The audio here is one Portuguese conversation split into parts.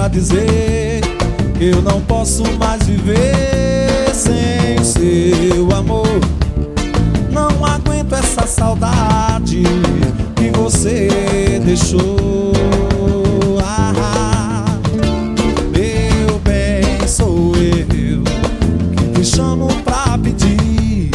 pra dizer que eu não posso mais viver sem seu amor. Não aguento essa saudade que você deixou. Ah, meu bem, sou eu que te chamo pra pedir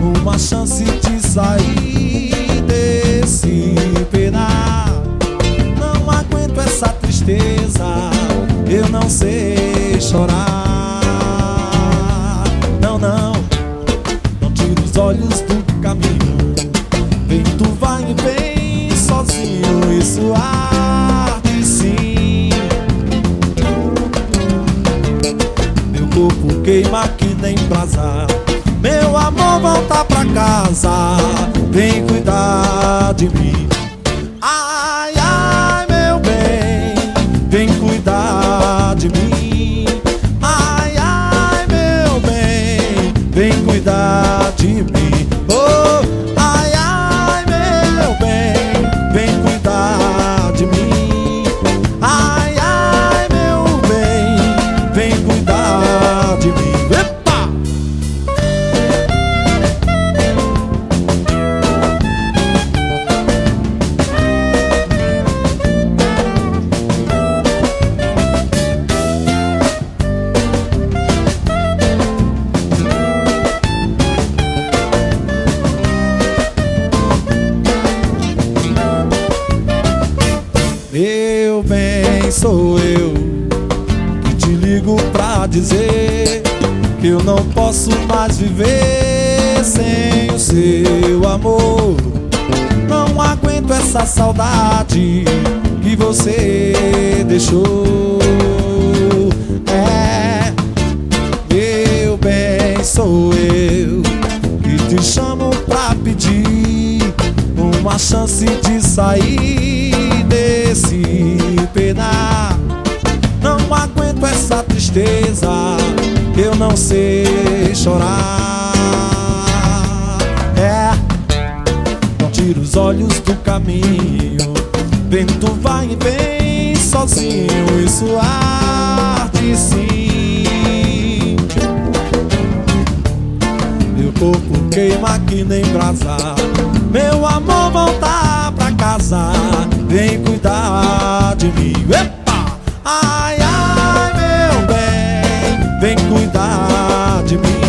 uma chance de sair volta pra casa. Vem cuidar de mim. Ai, ai, meu bem, vem cuidar de mim. Ai, ai, meu bem, vem cuidar de mim. Que eu não posso mais viver sem o seu amor. Não aguento essa saudade que você deixou. É, meu bem, sou eu que te chamo pra pedir uma chance de sair desse penar. Não aguento essa tristeza, eu não sei chorar. É, não tira os olhos do caminho. Vento vai e vem sozinho, isso arde sim. Meu corpo queima que nem brasa. Meu amor, volta pra casa. Vem cuidar de mim. Epa! Ai, ai, de mim.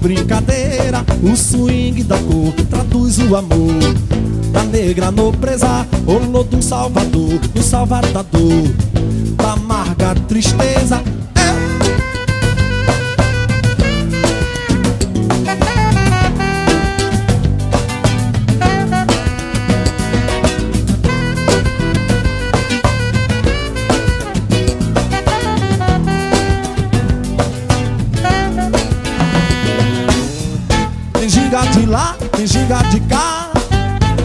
Brincadeira O swing da cor traduz o amor. Da negra nobreza Olodum Salvador Do Salvador. Da amarga tristeza ginga de lá, tem ginga de cá,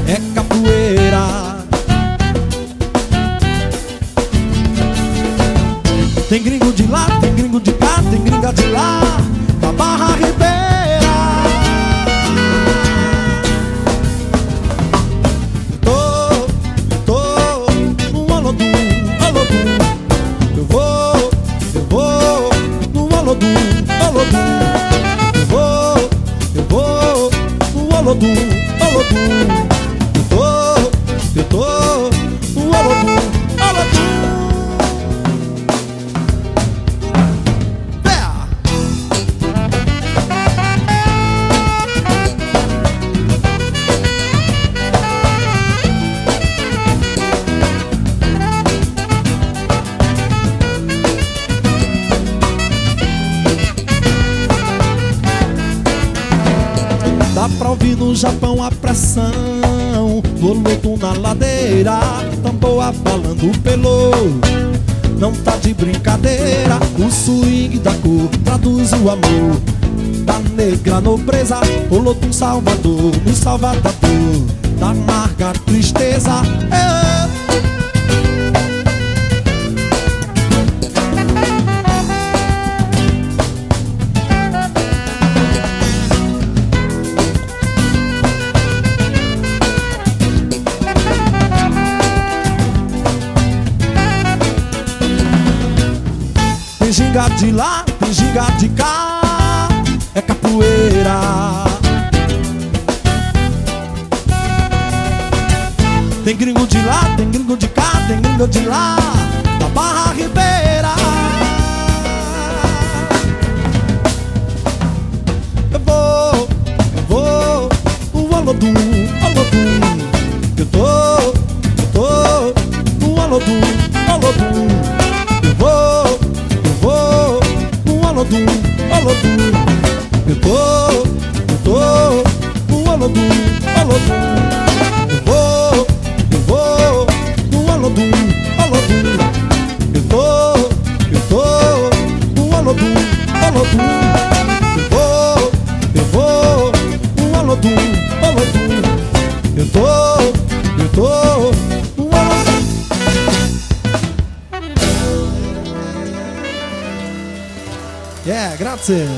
é capoeira. Tem gringo de lá, tem gringo de cá, tem gringa de lá, da Barra Ribeira. Tô, tô, no Olodum, Olodum. Eu vou, eu vou, no Olodum. Olodum, Olodum. Ouvir no Japão a pressão. Voluto na ladeira Tambor abalando pelo. Não tá de brincadeira O swing da cor traduz o amor. Da negra nobreza Olotum Salvador No Salvador Da amarga tristeza. É. de lá, tem ginga de cá É capoeira. Tem gringo de lá, tem gringo de cá Tem gringo de lá 18.